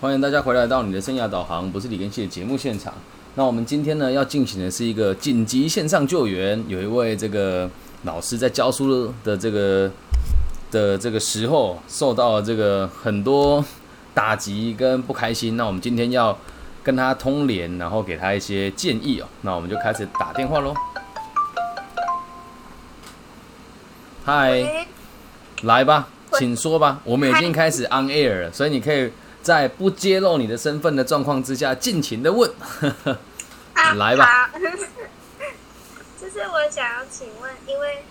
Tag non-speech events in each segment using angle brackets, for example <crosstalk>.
欢迎大家回来到你的生涯导航，不是李根熙的节目现场。那我们今天呢要进行的是一个紧急线上救援，有一位这个老师在教书的这个的这个时候，受到了这个很多打击跟不开心。那我们今天要跟他通联，然后给他一些建议哦。那我们就开始打电话喽。嗨，来吧，请说吧。我们已经开始 on air 了，所以你可以在不揭露你的身份的状况之下，尽情的问。啊来吧。好。<laughs> 就是我想要请问，因为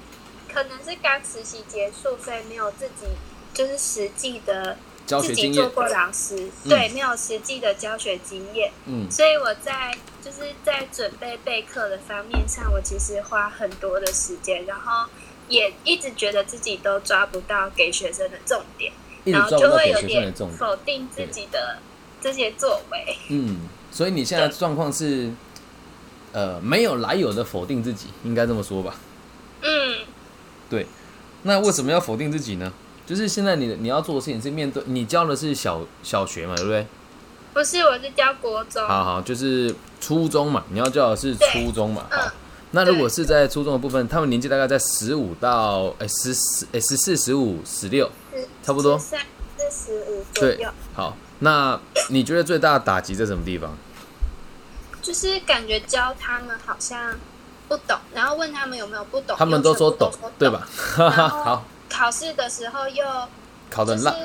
可能是刚实习结束，所以没有自己就是实际的教自学经验，己做过老师，嗯。对，没有实际的教学经验，嗯，所以我在就是在准备备课的方面上，我其实花很多的时间，然后也一直觉得自己都抓不到给学生的重点，然后抓不到给学生就会有点的重点。否定自己的这些作为。嗯，所以你现在的状况是，呃，没有来由的否定自己，应该这么说吧？嗯，对。那为什么要否定自己呢？就是现在你的你要做的事情是面对你教的是小小学嘛，对不对？不是，我是教国中。好好，就是初中嘛，你要教的是初中嘛。嗯好，那如果是在初中的部分，他们年纪大概在十五到哎十四哎十四十五十六，差不多？三四十五左对右，，好，那你觉得最大的打击在什么地方？就是感觉教他们好像不懂，然后问他们有没有不懂，他们都说懂对吧？哈哈，好，考试的时候又考得很烂，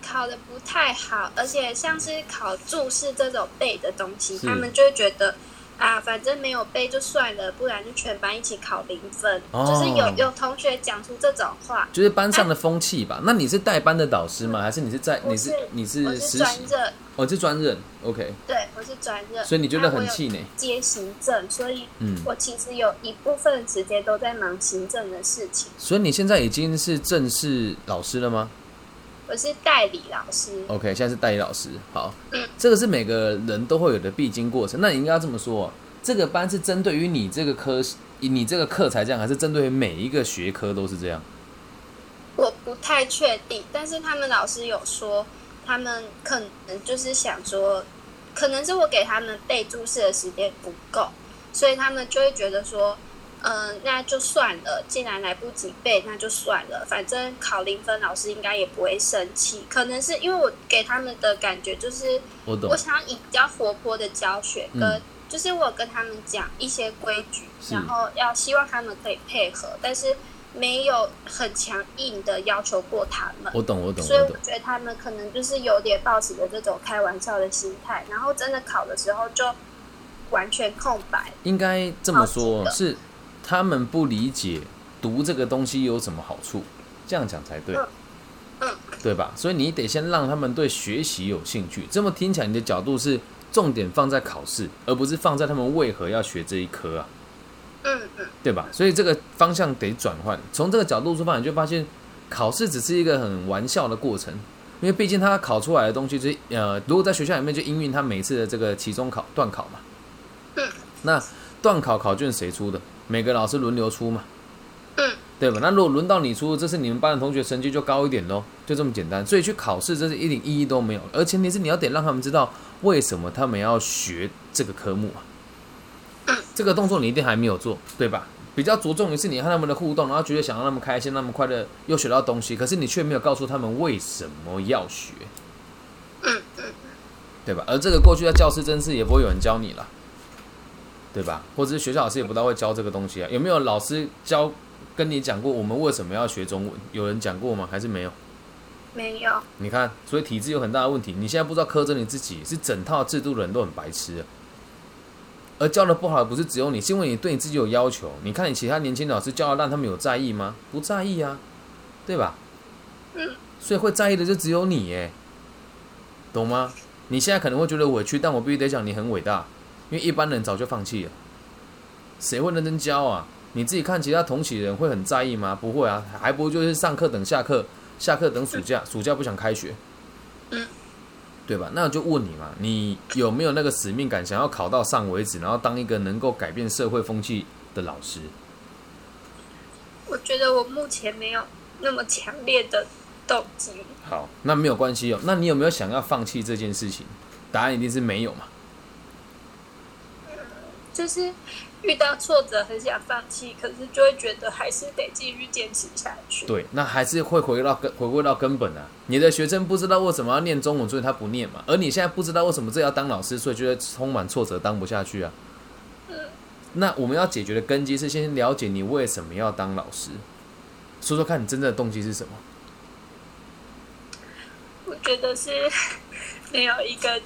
考的不太好，而且像是考注释这种背的东西，他们就会觉得啊，反正没有背就算了，不然就全班一起考零分。哦就是有有同学讲出这种话，就是班上的风气吧。那你是带班的导师吗？还是你是在你是你我是是实习？专任，哦，是专任，OK。对我是专任，所以你觉得很气馁？接行政，所以嗯，我其实有一部分时间都在忙行政的事情。所以你现在已经是正式老师了吗我是代理老师，？OK，现在是代理老师。好嗯，这个是每个人都会有的必经过程。那你应该要这么说、这个班是针对于你这个科，你这个课才这样，还是针对于每一个学科都是这样？我不太确定，但是他们老师有说，他们可能就是想说，可能是我给他们备注释的时间不够，所以他们就会觉得说，嗯、那就算了，既然来不及背，那就算了，反正考零分，老师应该也不会生气。可能是因为我给他们的感觉就是，我懂我。想要以比较活泼的教学，跟、嗯就是我跟他们讲一些规矩，然后要希望他们可以配合，但是没有很强硬的要求过他们。我懂，我懂，所以我。觉得他们可能就是有点抱持着这种开玩笑的心态，然后真的考的时候就完全空白。应该这么说，是他们不理解读这个东西有什么好处，这样讲才对，对吧？所以你得先让他们对学习有兴趣。这么听起来，你的角度是重点放在考试，而不是放在他们为何要学这一科啊，对吧？所以这个方向得转换。从这个角度出发，你就发现考试只是一个很玩笑的过程。因为毕竟他考出来的东西，就是呃，如果在学校里面就应运他每次的这个期中考、段考嘛。嗯。那段考考卷谁出的？每个老师轮流出嘛。嗯。对吧？那如果轮到你出，这是你们班的同学成绩就高一点喽，就这么简单。所以去考试，这是一点意义都没有。而前提是你要得让他们知道为什么他们要学这个科目啊。嗯这个动作你一定还没有做，对吧？比较着重于是你和他们的互动，然后觉得想让他们开心、让他们快乐，又学到东西，可是你却没有告诉他们为什么要学，对吧？而这个过去在教师真是也不会有人教你了，对吧？或者是学校老师也不大会教这个东西啊？有没有老师教跟你讲过我们为什么要学中文？有人讲过吗？还是没有？没有。你看，所以体制有很大的问题。你现在不知道苛责你自己，是整套制度的人都很白痴、啊。而教的不好的不是只有你，是因为你对你自己有要求。你看你其他年轻老师教的让他们有在意吗？不在意啊，对吧？嗯。所以会在意的就只有你耶，懂吗？你现在可能会觉得委屈，但我必须得讲你很伟大，因为一般人早就放弃了。谁会认真教啊？你自己看其他同期人会很在意吗？不会啊，还不如就是上课等下课，下课等暑假，暑假不想开学，嗯，对吧？那我就问你嘛，你有没有那个使命感，想要考到上为止，然后当一个能够改变社会风气的老师？我觉得我目前没有那么强烈的动机。好，那没有关系哦。那你有没有想要放弃这件事情？答案一定是没有嘛。就是遇到挫折很想放弃，可是就会觉得还是得继续坚持下去。对，那还是会回到根，回归到根本啊。你的学生不知道为什么要念中文，所以他不念嘛。而你现在不知道为什么这要当老师，所以觉得充满挫折，当不下去啊。那我们要解决的根基是先了解你为什么要当老师，说说看你真正的动机是什么。我觉得是 <laughs> 没有一个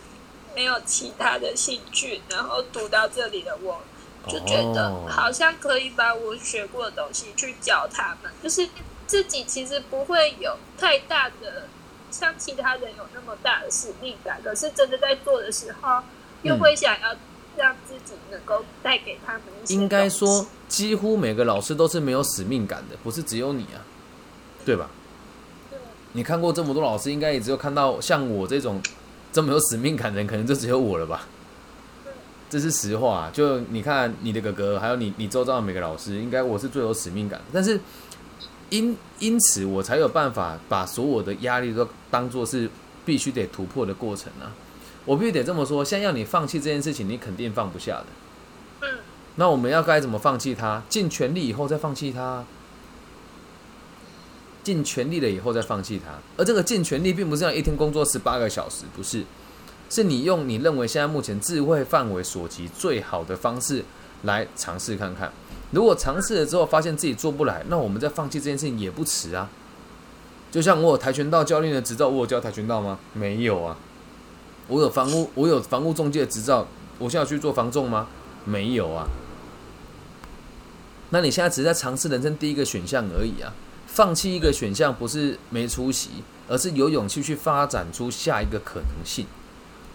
没有其他的兴趣，然后读到这里的我，就觉得哦好像可以把我学过的东西去教他们，就是自己其实不会有太大的像其他人有那么大的使命感，可是真的在做的时候，又嗯会想要让自己能够带给他们一些应该说，几乎每个老师都是没有使命感的，不是只有你啊，对吧？你看过这么多老师，应该也只有看到像我这种这么有使命感的人，可能就只有我了吧？这是实话、啊。就你看你的哥哥，还有你你周遭的每个老师，应该我是最有使命感的。但是因因此，我才有办法把所有的压力都当做是必须得突破的过程啊。我必须得这么说，现在要你放弃这件事情，你肯定放不下的。嗯，那我们要该怎么放弃它？尽全力以后再放弃它，尽全力了以后再放弃它。而这个尽全力，并不是要一天工作十八个小时，不是，是你用你认为现在目前智慧范围所及最好的方式来尝试看看。如果尝试了之后发现自己做不来，那我们再放弃这件事情也不迟啊。就像我有跆拳道教练的执照，我有教跆拳道吗？没有啊。我有房屋，我有房屋中介的执照，我现在去做房仲吗？没有啊。那你现在只是在尝试人生第一个选项而已啊。放弃一个选项不是没出息，而是有勇气去发展出下一个可能性。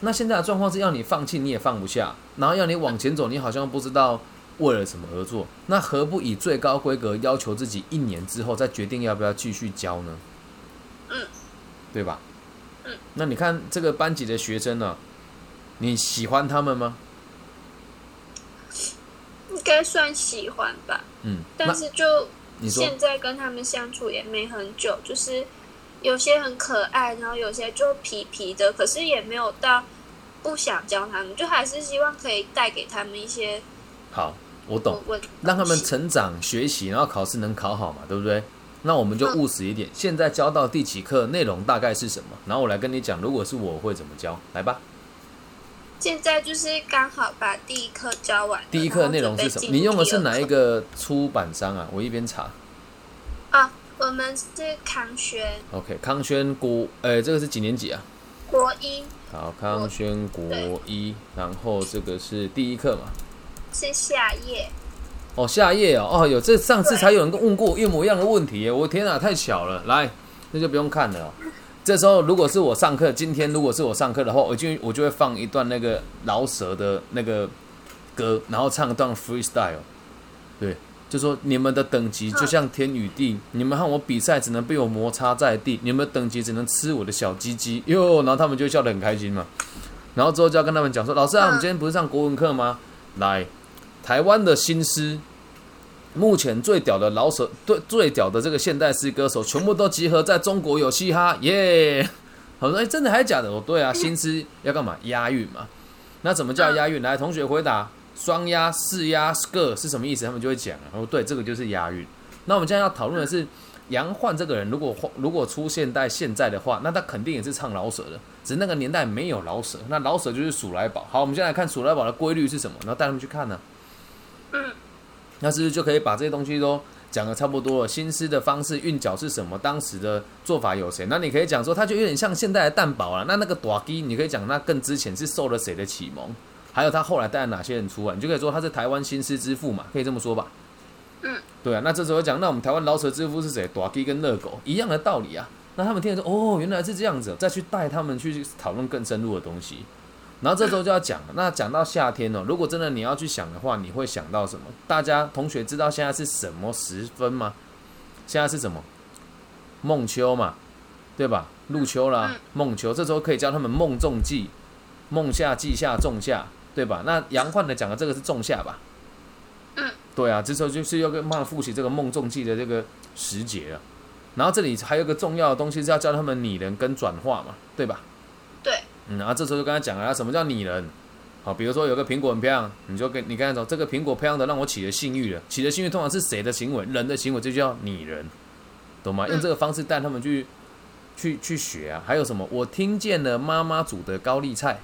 那现在的状况是要你放弃，你也放不下，然后要你往前走，你好像不知道为了什么而做。那何不以最高规格要求自己一年之后再决定要不要继续教呢？嗯，对吧？嗯，那你看这个班级的学生呢、你喜欢他们吗？应该算喜欢吧。嗯，但是就你说现在跟他们相处也没很久，就是有些很可爱，然后有些就皮皮的，可是也没有到不想教他们，就还是希望可以带给他们一些好，我懂。问，让他们成长、学习，然后考试能考好嘛，对不对？那我们就务实一点。现在教到第几课，内容大概是什么？然后我来跟你讲，如果是我会怎么教，来吧。现在就是刚好把第一课教完，第一课的内容是什么？你用的是哪一个出版商啊？我一边查。啊？我们是康轩 OK，康轩国，呃，这个是几年级啊？国一好，康轩国一，然后这个是第一课嘛？是夏夜，哦，夏夜哦，哦，有这上次才有人问过一模一样的问题耶，我天啊，太巧了！来，那就不用看了哦。这时候如果是我上课，今天如果是我上课的话，我就我就会放一段那个饶舌的那个歌，然后唱一段 freestyle。对，就说你们的等级就像天与地，你们和我比赛只能被我摩擦在地，你们的等级只能吃我的小鸡鸡哟，然后他们就笑得很开心嘛。然后之后就要跟他们讲说，老师啊，我们今天不是上国文课吗？来，台湾的新诗，目前最屌的老手，对最屌的这个现代诗歌手，全部都集合在中国有嘻哈，耶！<laughs> 好说，哎，真的还是假的？哦，对啊，新诗要干嘛？押韵嘛。那怎么叫押韵？来，同学回答，双押、四押、个是什么意思？他们就会讲，哦，对，这个就是押韵。那我们现在要讨论的是，杨焕这个人，如果如果出现在现在的话，那他肯定也是唱老舍的，只是那个年代没有老舍，那老舍就是鼠来宝。好，我们现在来看鼠来宝的规律是什么，然后带他们去看呢、嗯，那是不是就可以把这些东西都讲的差不多了？心思的方式、韵脚是什么？当时的做法有谁？那你可以讲说，它就有点像现代的蛋堡了。那那个短基，你可以讲那更之前是受了谁的启蒙？还有他后来带了哪些人出来？你就可以说他是台湾新诗之父嘛，可以这么说吧？嗯，对啊。那这时候讲，那我们台湾饶舌之父是谁？短基跟热狗一样的道理啊。那他们听了说，哦，原来是这样子，再去带他们去讨论更深入的东西。然后这时候就要讲了，那讲到夏天哦，如果真的你要去想的话，你会想到什么？大家同学知道现在是什么时分吗？现在是什么？孟秋嘛，对吧？入秋啦，孟秋，这时候可以教他们孟仲季，孟夏季夏仲夏，对吧？那杨焕的讲的这个是仲夏吧？嗯，对啊，这时候就是要跟慢慢复习这个孟仲季的这个时节了。然后这里还有一个重要的东西是要教他们拟人跟转化嘛，对吧？嗯，然后这时候就跟他讲了，什么叫拟人？好，比如说有个苹果很漂亮，你就跟你跟他说，这个苹果漂亮的让我起了性欲了，起了性欲通常是谁的行为？人的行为，这就叫拟人，懂吗？用这个方式带他们去去去学啊。还有什么？我听见了妈妈煮的高丽菜，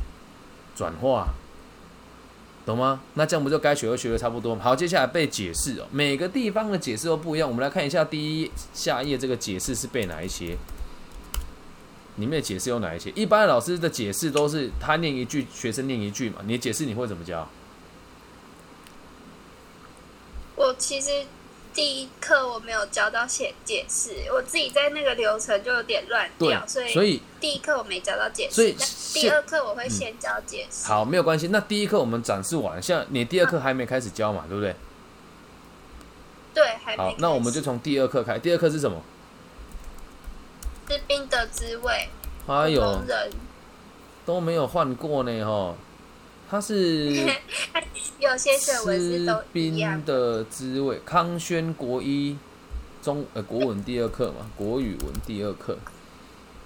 转化。懂吗？那这样不就该学都学的差不多吗？好，接下来背解释哦。每个地方的解释都不一样。我们来看一下第一下页这个解释是背哪一些？里面的解释有哪一些？一般老师的解释都是他念一句，学生念一句嘛。你的解释你会怎么教？我其实第一课我没有教到写解释，我自己在那个流程就有点乱掉，所以所以第一课我没教到解释。所以第二课我会先教解释。好，没有关系。那第一课我们展示完，像你第二课还没开始教嘛，对不对？对，还没好。那我们就从第二课开。第二课是什么？吃冰的滋味，还有都没有换过呢，哈。他是。<laughs> 有些是吃冰。的滋味，康轩国一中呃国文第二课嘛，<laughs> 国语文第二课。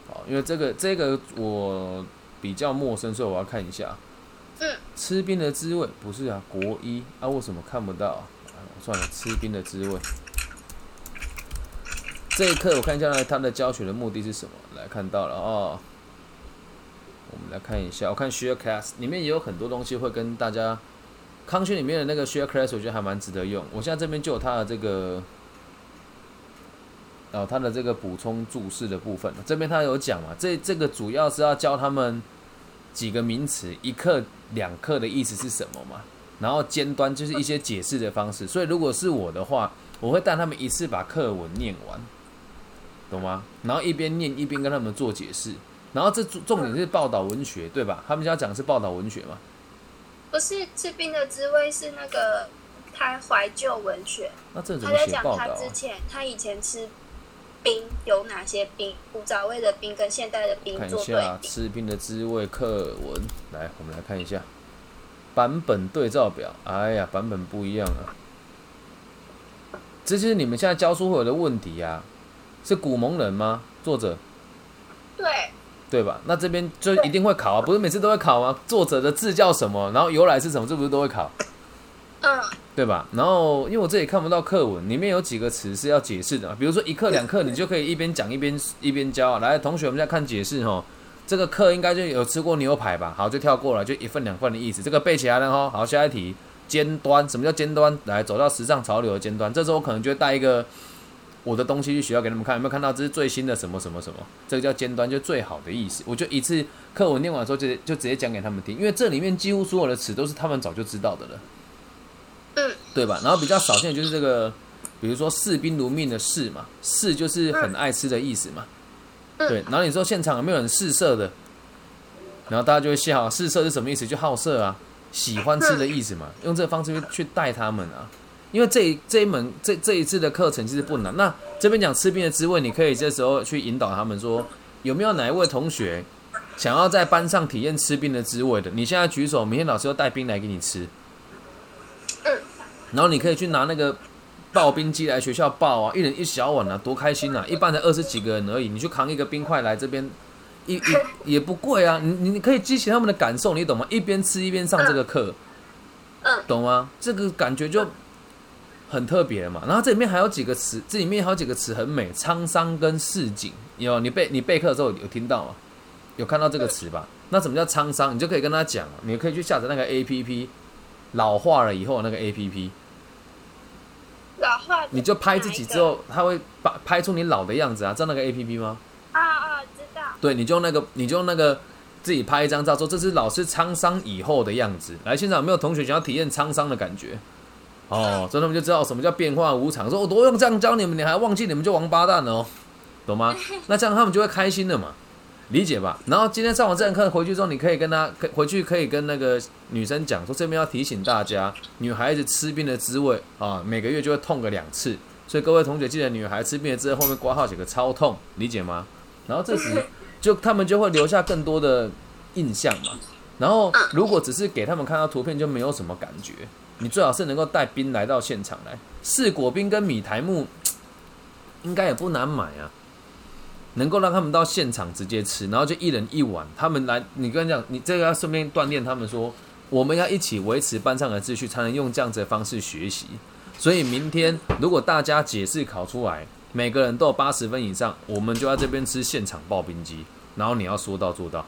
好，因为这个这个我比较陌生，所以我要看一下。嗯，吃冰的滋味不是啊，国一啊，为什么看不到算了，吃冰的滋味。这一课我看一下呢，他的教学的目的是什么？来看到了哦。我们来看一下，我看 Share Class 里面也有很多东西会跟大家康轩里面的那个 Share Class，我觉得还蛮值得用。我现在这边就有他的这个，哦，他的这个补充注释的部分，这边他有讲嘛，这这个主要是要教他们几个名词，一课两课的意思是什么嘛，然后尖端就是一些解释的方式。所以如果是我的话，我会带他们一次把课文念完，懂吗？然后一边念一边跟他们做解释。然后这重重点是报道文学，对吧？他们家讲的是报道文学嘛？不是吃冰的滋味，是那个他怀旧文学。那这怎他在讲么写报道、啊？他之前他以前吃冰有哪些冰，古早味的冰跟现代的冰看一做对下比。吃冰的滋味课文，来，我们来看一下版本对照表。哎呀，版本不一样啊！这就是你们现在教书会有的问题呀、是古蒙人吗？作者对，对吧？那这边就一定会考啊，不是每次都会考吗？作者的字叫什么，然后由来是什么，这不是都会考？嗯，对吧？然后因为我这里看不到课文，里面有几个词是要解释的，比如说一课两课，你就可以一边讲一边一边教啊。来，同学，我们再看解释哈。这个课应该就有吃过牛排吧？好，就跳过了，就一份两份的意思。这个背起来了哈。好，下一题，尖端，什么叫尖端？来，走到时尚潮流的尖端。这时候我可能就会带一个我的东西去学校给他们看，有没有看到？这是最新的什么什么什么？这个叫尖端，就最好的意思。我就一次课文念完之后，就就直接讲给他们听，因为这里面几乎所有的词都是他们早就知道的了。嗯，对吧？然后比较少见的就是这个，比如说视兵如命的视嘛，视就是很爱吃的意思嘛。嗯对，然后你说现场有没有人试色的？然后大家就会笑，试色是什么意思？就好色啊，喜欢吃的意思嘛。用这个方式去去带他们啊，因为这一这一门这这一次的课程其实不难。那这边讲吃冰的滋味，你可以这时候去引导他们说，有没有哪一位同学想要在班上体验吃冰的滋味的？你现在举手，明天老师要带冰来给你吃。嗯，然后你可以去拿那个刨冰机来学校刨啊，一人一小碗啊，多开心啊！一般才二十几个人而已，你去扛一个冰块来这边，一也 <laughs> 也不贵啊。你你你可以激起他们的感受，你懂吗？一边吃一边上这个课，嗯，懂吗？这个感觉就很特别嘛。然后这里面还有几个词，这里面还有几个词很美，沧桑跟市井。有你背你备课的时候有听到吗？有看到这个词吧？那什么叫沧桑？你就可以跟他讲，你可以去下载那个 A P P，老化了以后那个 A P P。老化你就拍自己之后，他会把拍出你老的样子啊，知道那个 A P P 吗？啊啊，知道。对，你就用那个，你就用那个自己拍一张照，说这是老师沧桑以后的样子。来，现场有没有同学想要体验沧桑的感觉？哦，所以他们就知道什么叫变化无常。说我都用这样教你们，你还忘记你们就王八蛋了哦，懂吗？<laughs> 那这样他们就会开心了嘛，理解吧？然后今天上完这堂课回去之后，你可以跟他，可回去可以跟那个女生讲说，这边要提醒大家，女孩子吃冰的滋味啊，每个月就会痛个两次。所以各位同学记得，女孩吃冰的滋味后面挂号写个超痛，理解吗？然后这时就他们就会留下更多的印象嘛。然后如果只是给他们看到图片，就没有什么感觉。你最好是能够带兵来到现场来，四果冰跟米苔木，<tsk> 应该也不难买啊。能够让他们到现场直接吃，然后就一人一碗。他们来，你跟他讲，你这个要顺便锻炼他们说，我们要一起维持班上的秩序，才能用这样子的方式学习。所以明天如果大家解释考出来，每个人都有八十分以上，我们就在这边吃现场刨冰机，然后你要说到做到。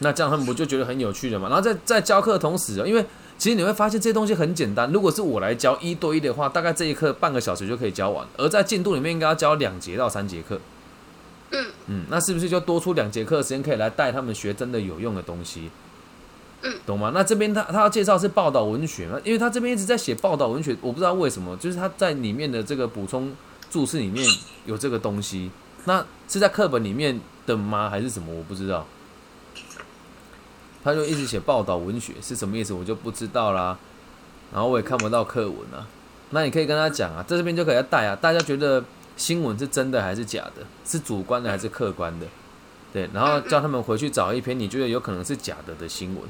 那这样他们不就觉得很有趣了吗？然后在在教课的同时，因为其实你会发现这些东西很简单。如果是我来教一对一的话，大概这一课半个小时就可以教完。而在进度里面应该要教两节到三节课。嗯嗯，那是不是就多出两节课的时间可以来带他们学真的有用的东西？嗯，懂吗？那这边他他要介绍是报道文学嘛，因为他这边一直在写报道文学，我不知道为什么，就是他在里面的这个补充注释里面有这个东西，那是在课本里面的吗？还是什么？我不知道。他就一直写报道文学是什么意思，我就不知道啦。然后我也看不到课文啊。那你可以跟他讲啊，在这边就可以带啊，大家觉得。新闻是真的还是假的？是主观的还是客观的？对，然后叫他们回去找一篇你觉得有可能是假的的新闻，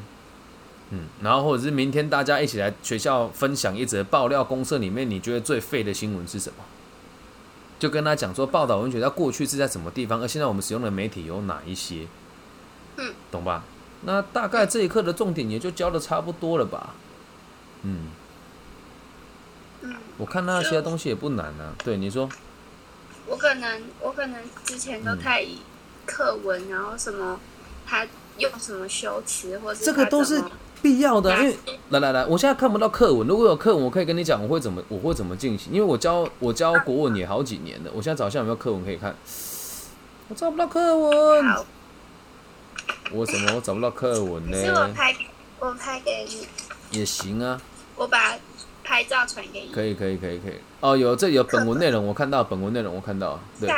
嗯，然后或者是明天大家一起来学校分享一则爆料公社里面你觉得最废的新闻是什么？就跟他讲说，报道文学在过去是在什么地方，而现在我们使用的媒体有哪一些？嗯，懂吧？那大概这一课的重点也就教的差不多了吧？嗯，嗯，我看那些东西也不难啊。对，你说。我可能我可能之前都太以课文，然后什么他用什么修辞，或者这个都是必要的。因为来来来，我现在看不到课文，如果有课文，我可以跟你讲我会怎么我会怎么进行。因为我教我教国文也好几年了，我现在找一下有没有课文可以看。我找不到课文。好。我什么？我找不到课文呢？是我拍我拍给你。也行啊。我把。拍照传给你，可以可以可以可以哦，有这有本文内容，我看到本文内容，我看到，对，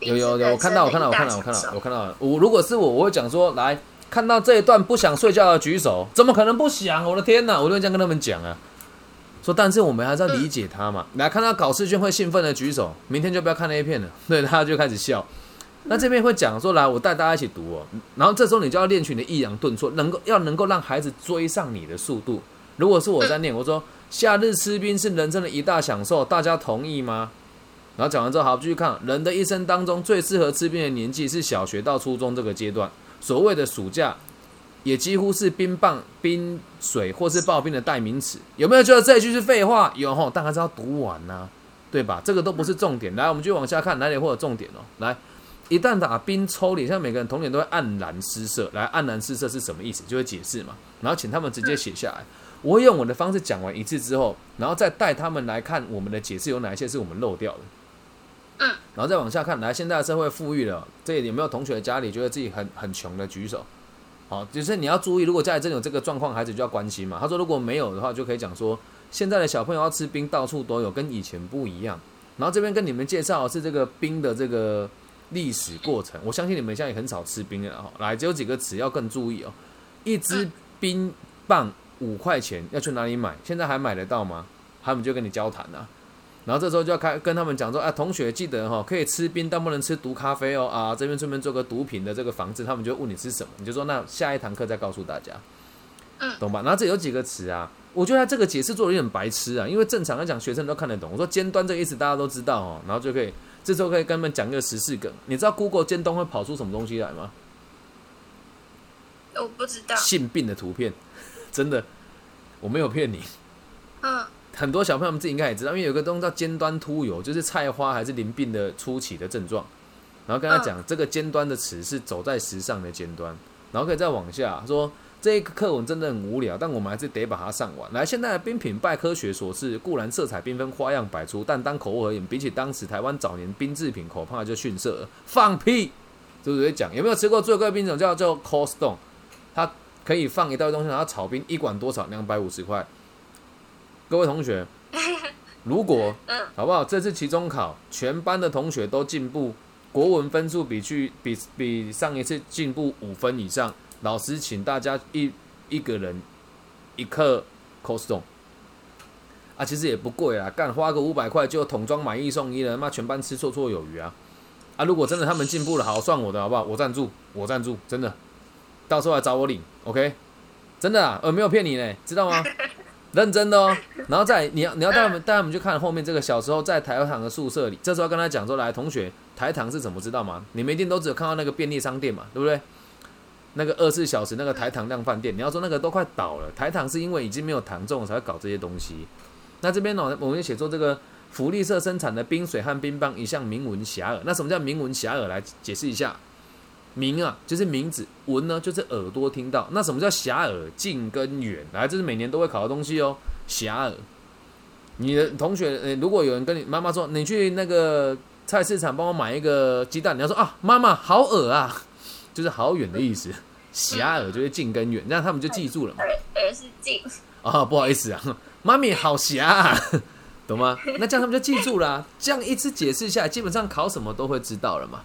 有有有，我看到我看到我看到我看到我看到，我如果是我，我会讲说，来看到这一段不想睡觉的举手，怎么可能不想？我的天哪，我就这样跟他们讲啊，说但是我们还是要理解他嘛，来看到搞试卷会兴奋的举手，明天就不要看那一片了，对，他就开始笑。<laughs> 那这边会讲说，来我带大家一起读哦，然后这时候你就要练取你的抑扬顿挫，能够要能够让孩子追上你的速度。如果是我在念，我说。夏日吃冰是人生的一大享受，大家同意吗？然后讲完之后，好，继续看。人的一生当中最适合吃冰的年纪是小学到初中这个阶段，所谓的暑假，也几乎是冰棒、冰水或是刨冰的代名词。有没有觉得这一句是废话？有吼，但还是要读完呐，对吧？这个都不是重点。来，我们继续往下看，哪里会有重点哦？来，一旦打冰抽脸，像每个人童年都会黯然失色。来，黯然失色是什么意思？就会解释嘛。然后请他们直接写下来。我会用我的方式讲完一次之后，然后再带他们来看我们的解释有哪一些是我们漏掉的。嗯，然后再往下看，来，现在的社会富裕了，这里有没有同学家里觉得自己很很穷的举手？好，就是你要注意，如果家里真有这个状况，孩子就要关心嘛。他说如果没有的话，就可以讲说，现在的小朋友要吃冰，到处都有，跟以前不一样。然后这边跟你们介绍是这个冰的这个历史过程。我相信你们现在也很少吃冰了哈。来，只有几个词要更注意哦，一支冰棒。五块钱要去哪里买？现在还买得到吗？他们就跟你交谈啊，然后这时候就要开跟他们讲说，啊，同学记得哈，可以吃冰，但不能吃毒咖啡哦。啊，这边顺便做个毒品的这个防治，他们就问你吃什么，你就说那下一堂课再告诉大家，嗯，懂吧？然后这有几个词啊，我觉得他这个解释做的有点白痴啊，因为正常来讲学生都看得懂。我说尖端这个意思大家都知道哦，然后就可以这时候可以跟他们讲一个十四梗。你知道 Google 尖端会跑出什么东西来吗？我不知道。性病的图片，真的。我没有骗你，嗯，很多小朋友们自己应该也知道，因为有个东西叫尖端突有，就是菜花还是淋病的初期的症状。然后跟他讲，这个尖端的词是走在时尚的尖端。然后可以再往下说，这一个课文真的很无聊，但我们还是得把它上完。来，现在的冰品拜科学所示，固然色彩缤纷、花样百出，但当口味而言，比起当时台湾早年冰制品，恐怕就逊色了。放屁！是不是讲有没有吃过最贵冰种叫叫 Cold Stone？它。可以放一袋东西，然后炒冰一管多少？两百五十块。各位同学，<laughs> 如果好不好？这次期中考，全班的同学都进步，国文分数比去比比上一次进步五分以上。老师请大家一一个人一克 costone 啊，其实也不贵啊，干花个五百块就桶装买一送一了，妈全班吃绰绰有余啊！啊，如果真的他们进步了，好算我的好不好？我赞助，我赞助，真的。到时候来找我领，OK？真的啊，呃，没有骗你呢，知道吗？<laughs> 认真的哦。然后再你要你要带他们带他们去看后面这个小时候在台糖的宿舍里，这时候跟他讲说，来同学，台糖是怎么知道吗？你们一定都只有看到那个便利商店嘛，对不对？那个二十四小时那个台糖量饭店，你要说那个都快倒了，台糖是因为已经没有糖种才会搞这些东西。那这边呢，我们就写作这个福利社生产的冰水和冰棒一向名闻遐迩。那什么叫名闻遐迩？来解释一下，名啊就是名字，闻呢就是耳朵听到。那什么叫遐迩？近跟远，来这是每年都会考的东西哦。遐迩，你的同学，如果有人跟你妈妈说，你去那个菜市场帮我买一个鸡蛋，你要说啊，妈妈好恶啊。就是好远的意思，狭耳就是近跟远，这样他们就记住了嘛。耳耳是近。啊，不好意思啊，妈咪好狭，懂吗？那这样他们就记住了。这样一次解释下来，基本上考什么都会知道了嘛。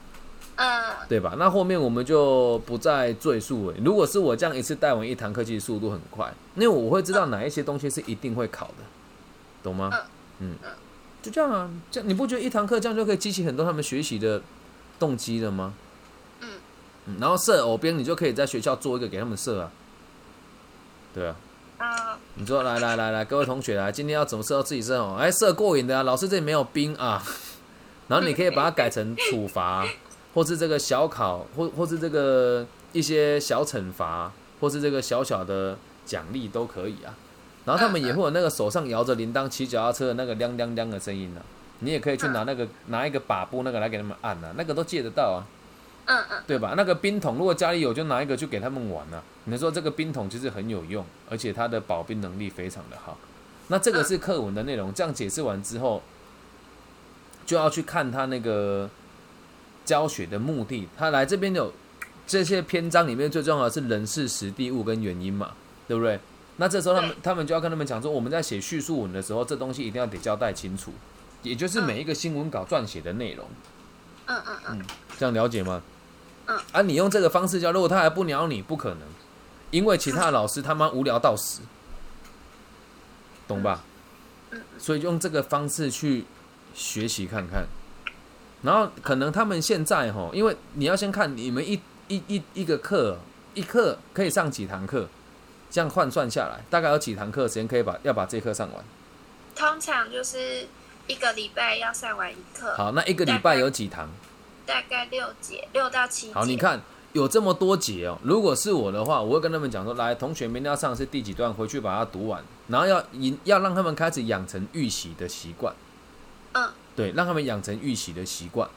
嗯。对吧？那后面我们就不再赘述了。如果是我这样一次带完一堂课，其实速度很快，因为我会知道哪一些东西是一定会考的，懂吗？嗯。嗯。就这样啊，这样你不觉得一堂课这样就可以激起很多他们学习的动机了吗？然后射偶兵，你就可以在学校做一个给他们射啊，对啊。啊。你说来来来来，各位同学来，今天要怎么射到自己身哦？哎，射过瘾的啊，老师这里没有兵啊。<laughs> 然后你可以把它改成处罚，或是这个小考，或或是这个一些小惩罚，或是这个小小的奖励都可以啊。然后他们也会有那个手上摇着铃铛骑脚踏车的那个亮亮亮的声音呢。你也可以去拿那个拿一个把布那个来给他们按啊，那个都借得到啊。嗯嗯，对吧？那个冰桶，如果家里有，就拿一个去给他们玩啊。你说这个冰桶其实很有用，而且它的保冰能力非常的好。那这个是课文的内容。这样解释完之后，就要去看他那个教学的目的。他来这边有这些篇章里面最重要的是人事、实地、物跟原因嘛，对不对？那这时候他们他们就要跟他们讲说，我们在写叙述文的时候，这东西一定要得交代清楚，也就是每一个新闻稿撰写的内容。嗯嗯嗯，这样了解吗？啊！你用这个方式教，如果他还不鸟你，不可能，因为其他的老师他妈无聊到死，懂吧？所以用这个方式去学习看看，然后可能他们现在哈，因为你要先看你们一一一一个课一课可以上几堂课，这样换算下来，大概有几堂课时间可以把要把这课上完？通常就是一个礼拜要上完一课。好，那一个礼拜有几堂？大概六节，六到七节。好，你看有这么多节哦。如果是我的话，我会跟他们讲说：来，同学，明天要上是第几段，回去把它读完，然后要引，要让他们开始养成预习的习惯。嗯，对，让他们养成预习的习惯。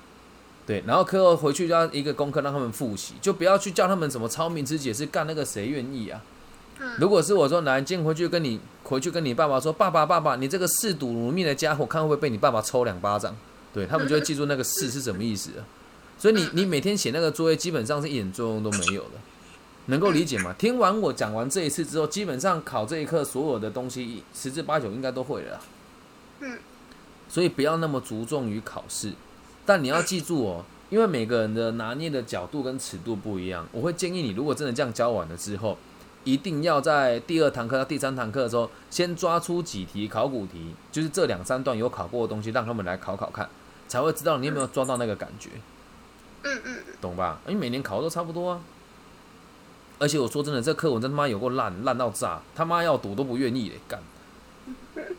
对，然后课后回去就要一个功课，让他们复习，就不要去叫他们什么超明之解释，干那个谁愿意啊？嗯，如果是我说，来，今天回去跟你回去跟你爸爸说，爸爸，爸爸，你这个嗜赌如命的家伙，看会不会被你爸爸抽两巴掌？对他们就会记住那个“嗜”是什么意思了。所以你你每天写那个作业，基本上是一点作用都没有的，能够理解吗？听完我讲完这一次之后，基本上考这一课所有的东西十之八九应该都会了。嗯，所以不要那么着重于考试，但你要记住哦，因为每个人的拿捏的角度跟尺度不一样，我会建议你，如果真的这样教完了之后，一定要在第二堂课到第三堂课的时候，先抓出几题考古题，就是这两三段有考过的东西，让他们来考考看，才会知道你有没有抓到那个感觉。嗯嗯，懂吧？因为每年考的都差不多啊。而且我说真的，这课文真他妈有够烂，烂到炸，他妈要读都不愿意嘞，干。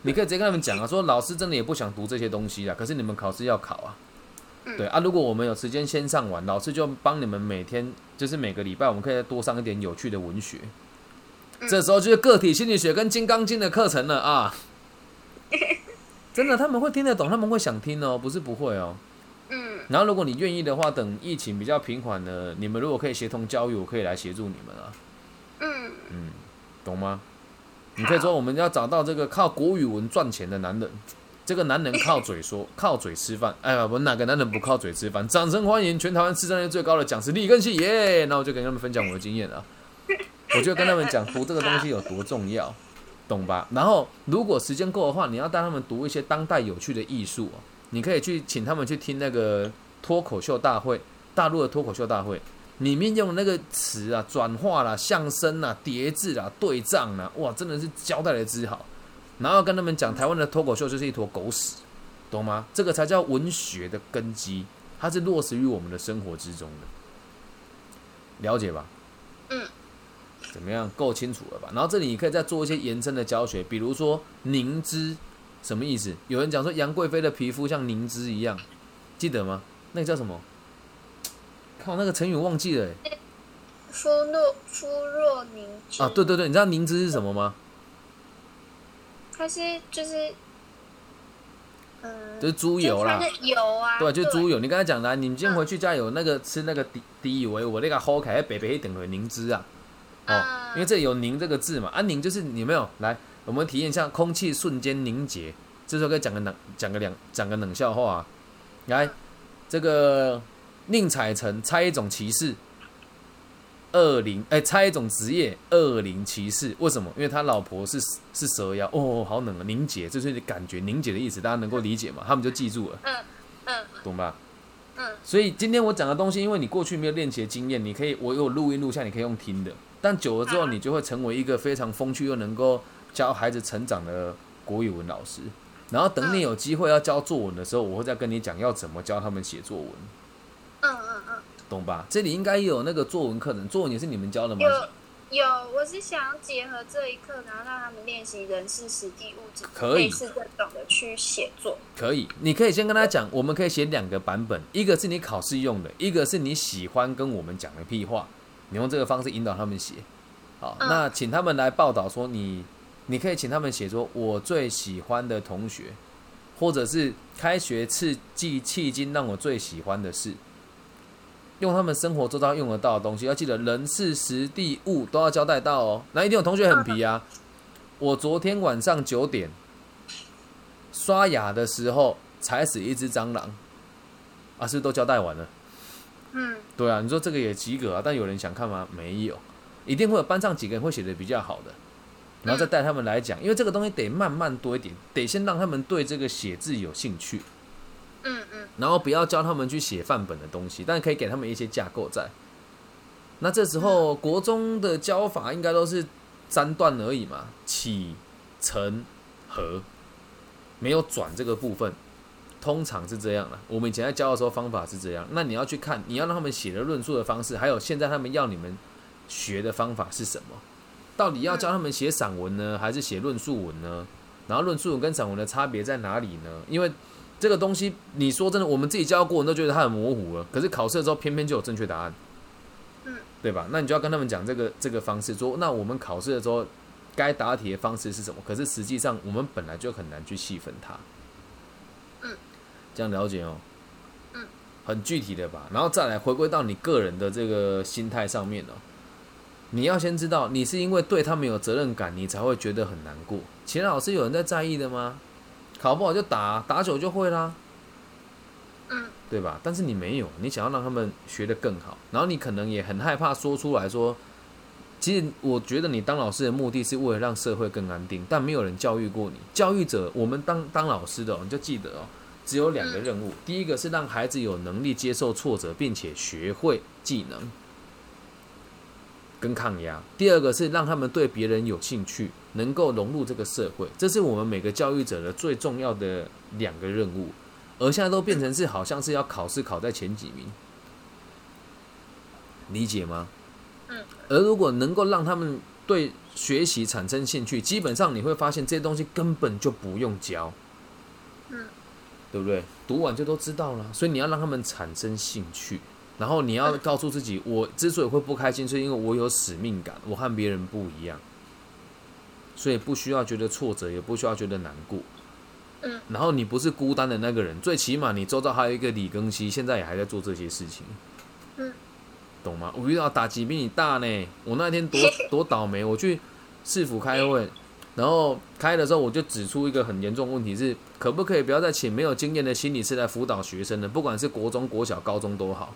你可以直接跟他们讲啊，说老师真的也不想读这些东西啊，可是你们考试要考啊。对啊，如果我们有时间先上完，老师就帮你们每天，就是每个礼拜，我们可以再多上一点有趣的文学。这时候就是个体心理学跟金刚经的课程了啊。真的，他们会听得懂，他们会想听哦，不是不会哦。嗯，然后如果你愿意的话，等疫情比较平缓了，你们如果可以协同教育，我可以来协助你们啊。嗯嗯，懂吗？你可以说我们要找到这个靠国语文赚钱的男人，这个男人靠嘴说，<laughs> 靠嘴吃饭。哎呀，我哪个男人不靠嘴吃饭？掌声欢迎全台湾市占率最高的讲师李根熙耶！那我就跟他们分享我的经验啊，我就跟他们讲读这个东西有多重要，懂吧？然后如果时间够的话，你要带他们读一些当代有趣的艺术啊。你可以去请他们去听那个脱口秀大会，大陆的脱口秀大会里面用那个词啊，转化啦、相声啦、叠字啦、对仗啦，哇，真的是交代的之好。然后跟他们讲，台湾的脱口秀就是一坨狗屎，懂吗？这个才叫文学的根基，它是落实于我们的生活之中的，了解吧？嗯。怎么样？够清楚了吧？然后这里你可以再做一些延伸的教学，比如说凝脂，什么意思？有人讲说杨贵妃的皮肤像凝脂一样，记得吗？那个叫什么？靠，那个成语忘记了、欸。肤若肤若凝脂啊，对对对，你知道凝脂是什么吗？它是就是，嗯，就是猪油啦油啊，对，就是猪油。你刚才讲的啊、你们今天回去家有那个吃那个底底以为我那个齁开北北一等回凝脂啊，哦，嗯因为这里有凝这个字嘛，啊凝就是你没有来，我们体验一下空气瞬间凝结。这时候可以讲个冷讲个两讲个冷笑话、啊，来，这个宁采臣猜一种骑士，恶灵哎猜一种职业恶灵骑士，为什么？因为他老婆是是蛇妖，哦，好冷啊，凝结，这就是感觉凝结的意思，大家能够理解吗？他们就记住了，嗯嗯懂吧？嗯所以今天我讲的东西，因为你过去没有练习的经验，你可以我有录音录下，你可以用听的。但久了之后，嗯你就会成为一个非常风趣又能够教孩子成长的国语文老师。然后等你有机会要教作文的时候，我会再跟你讲要怎么教他们写作文，嗯嗯嗯，懂吧？这里应该有那个作文课程，作文也是你们教的吗？有有，我是想要结合这一课，然后让他们练习人事、实地、物质，可以类似这种的去写作。可以，你可以先跟他讲，我们可以写两个版本，一个是你考试用的，一个是你喜欢跟我们讲的屁话，你用这个方式引导他们写。好，嗯那请他们来报道说你，你可以请他们写说我最喜欢的同学，或者是开学刺激迄今让我最喜欢的事，用他们生活周遭用得到的东西，要记得人事时地物都要交代到哦。那一定有同学很皮啊，我昨天晚上九点刷牙的时候踩死一只蟑螂，啊，是不是都交代完了？嗯对啊，你说这个也及格啊，但有人想看吗？没有，一定会有班上几个人会写的比较好的，然后再带他们来讲，因为这个东西得慢慢多一点，得先让他们对这个写字有兴趣，嗯嗯然后不要教他们去写范本的东西，但可以给他们一些架构在。那这时候国中的教法应该都是三段而已嘛，起、承、合，没有转这个部分，通常是这样的。我们以前在教的时候方法是这样，那你要去看，你要让他们写的论述的方式，还有现在他们要你们学的方法是什么？到底要教他们写散文呢，还是写论述文呢？然后论述文跟散文的差别在哪里呢？因为这个东西，你说真的，我们自己教过，人都觉得它很模糊了。可是考试的时候，偏偏就有正确答案，嗯，对吧？那你就要跟他们讲这个这个方式，说那我们考试的时候该答题的方式是什么？可是实际上我们本来就很难去细分它，嗯，这样了解哦，嗯，很具体的吧。然后再来回归到你个人的这个心态上面哦，你要先知道，你是因为对他们有责任感，你才会觉得很难过。其他老师有人在在意的吗？考不好就打，打久就会啦，嗯对吧？但是你没有，你想要让他们学得更好，然后你可能也很害怕说出来说，其实我觉得你当老师的目的是为了让社会更安定，但没有人教育过你。教育者，我们当当老师的、哦，你就记得哦，只有两个任务，第一个是让孩子有能力接受挫折，并且学会技能跟抗压；第二个是让他们对别人有兴趣，能够融入这个社会。这是我们每个教育者的最重要的两个任务。而现在都变成是好像是要考试考在前几名，理解吗？嗯。而如果能够让他们对学习产生兴趣，基本上你会发现这些东西根本就不用教，嗯，对不对？读完就都知道了。所以你要让他们产生兴趣，然后你要告诉自己，我之所以会不开心，是因为我有使命感，我和别人不一样，所以不需要觉得挫折，也不需要觉得难过。嗯，然后你不是孤单的那个人，最起码你周遭还有一个李庚希，现在也还在做这些事情。嗯，懂吗？我遇到打击比你大呢，我那天多 <laughs> 多倒霉，我去市府开会，然后开的时候我就指出一个很严重的问题是，可不可以不要再请没有经验的心理师来辅导学生呢？不管是国中、国小、高中都好。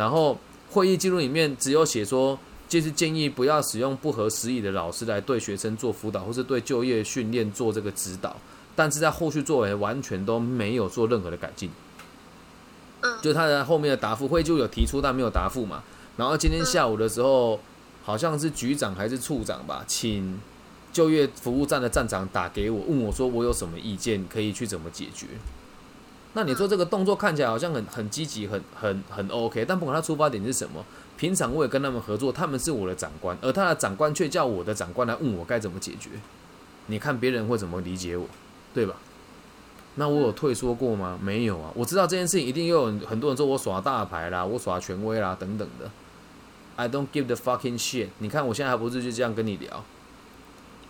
然后会议记录里面只有写说，就是建议不要使用不合时宜的老师来对学生做辅导，或是对就业训练做这个指导。但是在后续作为完全都没有做任何的改进。嗯就他的后面的答复会就有提出，但没有答复嘛。然后今天下午的时候，好像是局长还是处长吧，请就业服务站的站长打给我，问我说我有什么意见可以去怎么解决。那你说这个动作看起来好像很很积极，很很很 OK，但不管他出发点是什么，平常我也跟他们合作，他们是我的长官，而他的长官却叫我的长官来问我该怎么解决。你看别人会怎么理解我，对吧？那我有退缩过吗？没有啊。我知道这件事情一定又有很多人说我耍大牌啦，我耍权威啦等等的。I don't give the fucking shit。你看我现在还不是就这样跟你聊，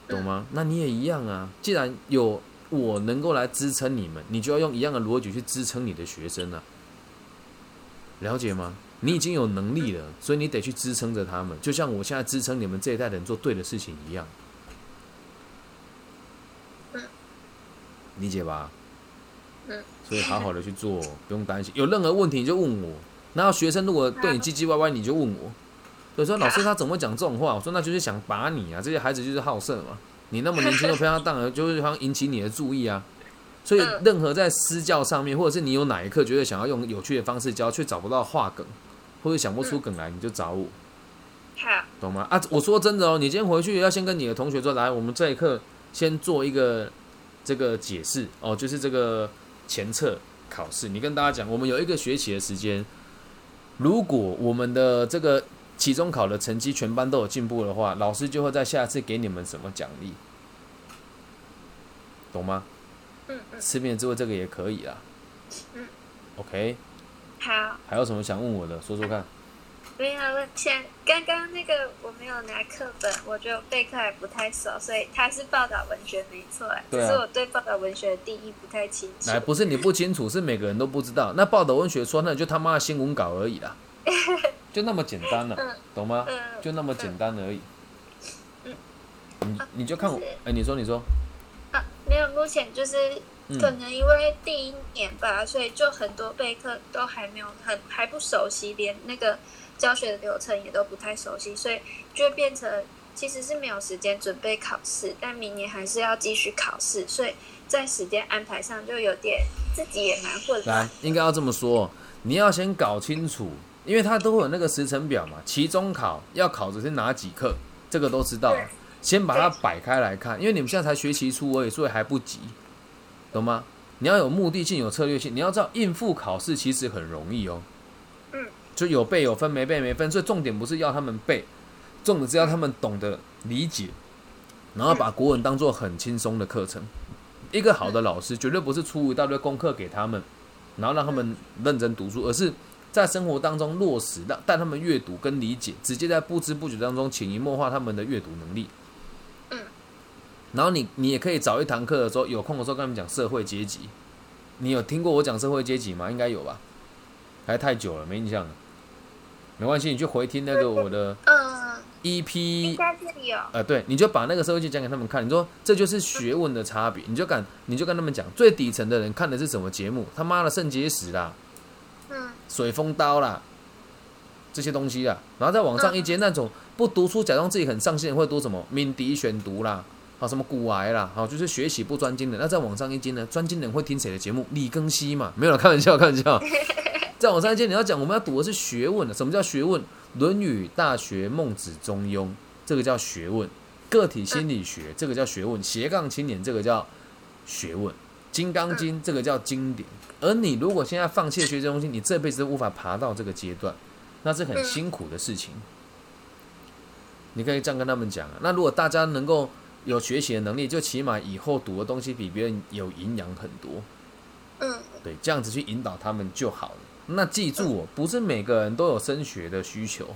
懂吗？那你也一样啊。既然有我能够来支撑你们，你就要用一样的逻辑去支撑你的学生啊。了解吗？你已经有能力了，所以你得去支撑着他们，就像我现在支撑你们这一代人做对的事情一样。理解吧？嗯。所以好好的去做，不用担心。有任何问题你就问我。然后学生如果对你唧唧歪歪，你就问我。有时候老师他怎么讲这种话？我说那就是想把你啊，这些孩子就是好色嘛。你那么年轻又漂亮，当 <laughs> 然就是想引起你的注意啊。所以任何在私教上面，或者是你有哪一刻觉得想要用有趣的方式教，却找不到话梗，或者想不出梗来，你就找我。好。懂吗？啊，我说真的哦，你今天回去要先跟你的同学说，来，我们这一课先做一个这个解释哦，就是这个前测考试，你跟大家讲，我们有一个学期的时间。如果我们的这个期中考的成绩全班都有进步的话，老师就会在下次给你们什么奖励，懂吗？嗯嗯。吃面之后这个也可以啊。嗯。OK。好。还有什么想问我的？说说看。没有问，前刚刚那个我没有拿课本，我觉得备课还不太熟，所以他是报道文学没错，只是我对报道文学的定义不太清楚。来，不是你不清楚，是每个人都不知道。那报道文学说，那就他妈的新闻稿而已啦，<laughs> 就那么简单了，懂吗？就那么简单而已。嗯，你你就看我，哎，你说你说。啊，没有，目前就是可能因为第一年吧，所以就很多备课都还没有很还不熟悉，连那个。教学的流程也都不太熟悉，所以就会变成其实是没有时间准备考试，但明年还是要继续考试，所以在时间安排上就有点自己也蛮混乱。来，应该要这么说，你要先搞清楚，因为他都会有那个时程表嘛，期中考要考的是哪几课，这个都知道，先把它摆开来看，因为你们现在才学期初而已，所以还不急，懂吗？你要有目的性，有策略性，你要知道应付考试其实很容易哦。嗯就有背有分，没背没分，所以重点不是要他们背，重点是要他们懂得理解，然后把国文当做很轻松的课程。一个好的老师绝对不是出一大堆功课给他们，然后让他们认真读书，而是在生活当中落实，让带他们阅读跟理解，直接在不知不觉当中潜移默化他们的阅读能力。嗯，然后你你也可以找一堂课的时候，有空的时候跟他们讲社会阶级。你有听过我讲社会阶级吗？应该有吧？还太久了，没印象了。没关系，你就回听那个我的嗯 EP。呃，对，你就把那个社会剧讲给他们看。你说这就是学问的差别，你就敢，你就跟他们讲，最底层的人看的是什么节目？他妈的肾结石啦，嗯，水风刀啦，这些东西啊。然后再往上一阶，那种不读书，假装自己很上进，会读什么敏迪选读啦，啊，什么古癌啦，好，就是学习不专精的。那再往上一阶呢？专精人会听谁的节目？李庚希嘛？没有了，开玩笑，开玩笑。<laughs> 再往上一阶，你要讲我们要读的是学问的。什么叫学问？《论语》《大学》《孟子》《中庸》，这个叫学问；个体心理学，这个叫学问；斜杠青年，这个叫学问；《金刚经》，这个叫经典。而你如果现在放弃学这东西，你这辈子都无法爬到这个阶段，那是很辛苦的事情。你可以这样跟他们讲啊。那如果大家能够有学习的能力，就起码以后读的东西比别人有营养很多。嗯，对，这样子去引导他们就好了。那记住哦，不是每个人都有升学的需求，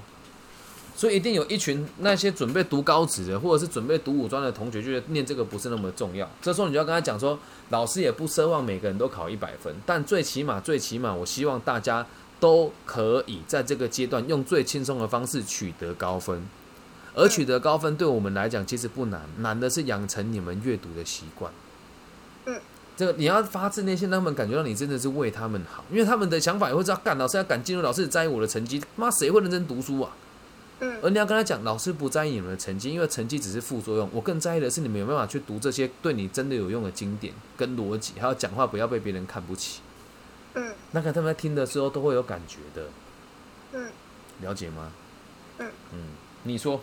所以一定有一群那些准备读高职的，或者是准备读武专的同学，觉得念这个不是那么重要。这时候你就要跟他讲说，老师也不奢望每个人都考一百分，但最起码最起码，我希望大家都可以在这个阶段用最轻松的方式取得高分。而取得高分对我们来讲其实不难，难的是养成你们阅读的习惯。嗯这个你要发自内心让他们感觉到你真的是为他们好，因为他们的想法也会知道，干老师要敢进入，老师在意我的成绩，妈谁会认真读书啊？嗯。而你要跟他讲，老师不在意你们的成绩，因为成绩只是副作用，我更在意的是你们有没有办法去读这些对你真的有用的经典跟逻辑，还有讲话不要被别人看不起。嗯。那个他们在听的时候都会有感觉的。嗯。了解吗？嗯。嗯，你说。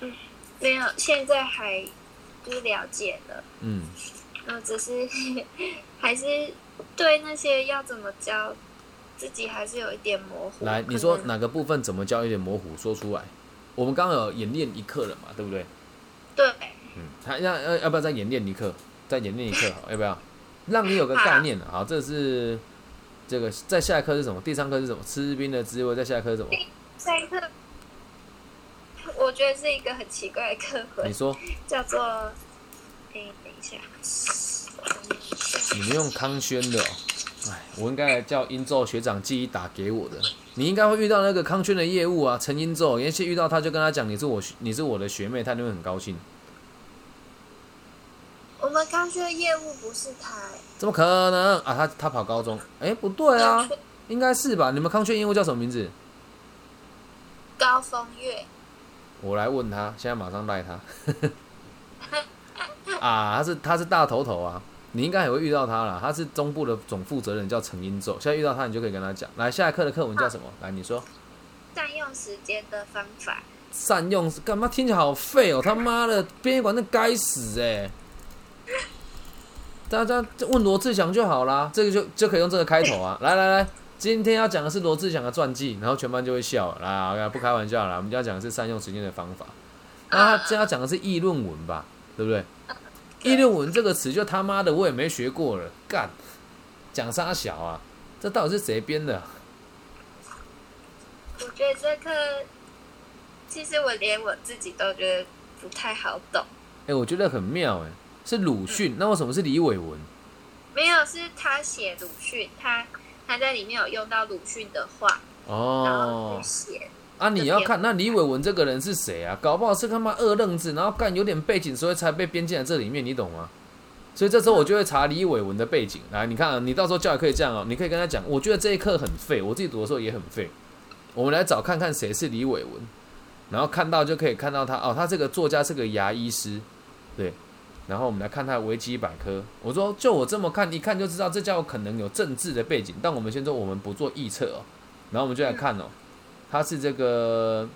嗯，没有，现在还。就是了解了，嗯，嗯，只是 <laughs> 还是对那些要怎么教自己还是有一点模糊。来，你说哪个部分怎么教有点模糊？说出来。我们刚刚有演练一课了嘛，对不对？对。嗯，他要要要不要再演练一课？再演练一课，好，要不要？让你有个概念好，这是这个在下一课是什么？第三课是什么？吃冰的滋味。在下一课是什么？下一课，我觉得是一个很奇怪的课文。你说。叫做，哎，等一下。你们用康轩的。哎，我应该叫英宙学长记忆打给我的。你应该会遇到那个康圈的业务啊，陈英宙。也许遇到他就跟他讲，你是我你是我的学妹，他就会很高兴。我们康圈的业务不是他，怎么可能啊？他他跑高中，哎，不对啊，应该是吧？你们康圈业务叫什么名字？高峰月。我来问他，现在马上赖他。<laughs> 啊，他是他是大头头啊。你应该也会遇到他了，他是中部的总负责人，叫陈英宙。现在遇到他，你就可以跟他讲。来，下一课的课文叫什么？来，你说。善用时间的方法。善用干嘛？听起来好废哦！他妈的，编译馆那该死哎！大家问罗志祥就好啦，这个就就可以用这个开头啊！<laughs> 来来来，今天要讲的是罗志祥的传记，然后全班就会笑。来，不开玩笑了，我们要讲的是善用时间的方法。那他这要讲的是议论文吧？对不对？议论文这个词就他妈的我也没学过了，干讲啥小啊？这到底是谁编的？我觉得这课其实我连我自己都觉得不太好懂。哎，我觉得很妙哎，是鲁迅，那为什么是李伟文？没有，是他写鲁迅，他他在里面有用到鲁迅的话哦，然后写。啊！你要看那李伟文这个人是谁啊？搞不好是他妈二愣子，然后干有点背景，所以才被编进来这里面，你懂吗？所以这时候我就会查李伟文的背景。来，你看，你到时候教也可以这样哦，你可以跟他讲，我觉得这一课很废，我自己读的时候也很废。我们来找看看谁是李伟文，然后看到就可以看到他哦，他这个作家是个牙医师，对。然后我们来看他的维基百科。我说，就我这么看，一看就知道这叫可能有政治的背景。但我们先说，我们不做臆测哦。然后我们就来看哦。他是这个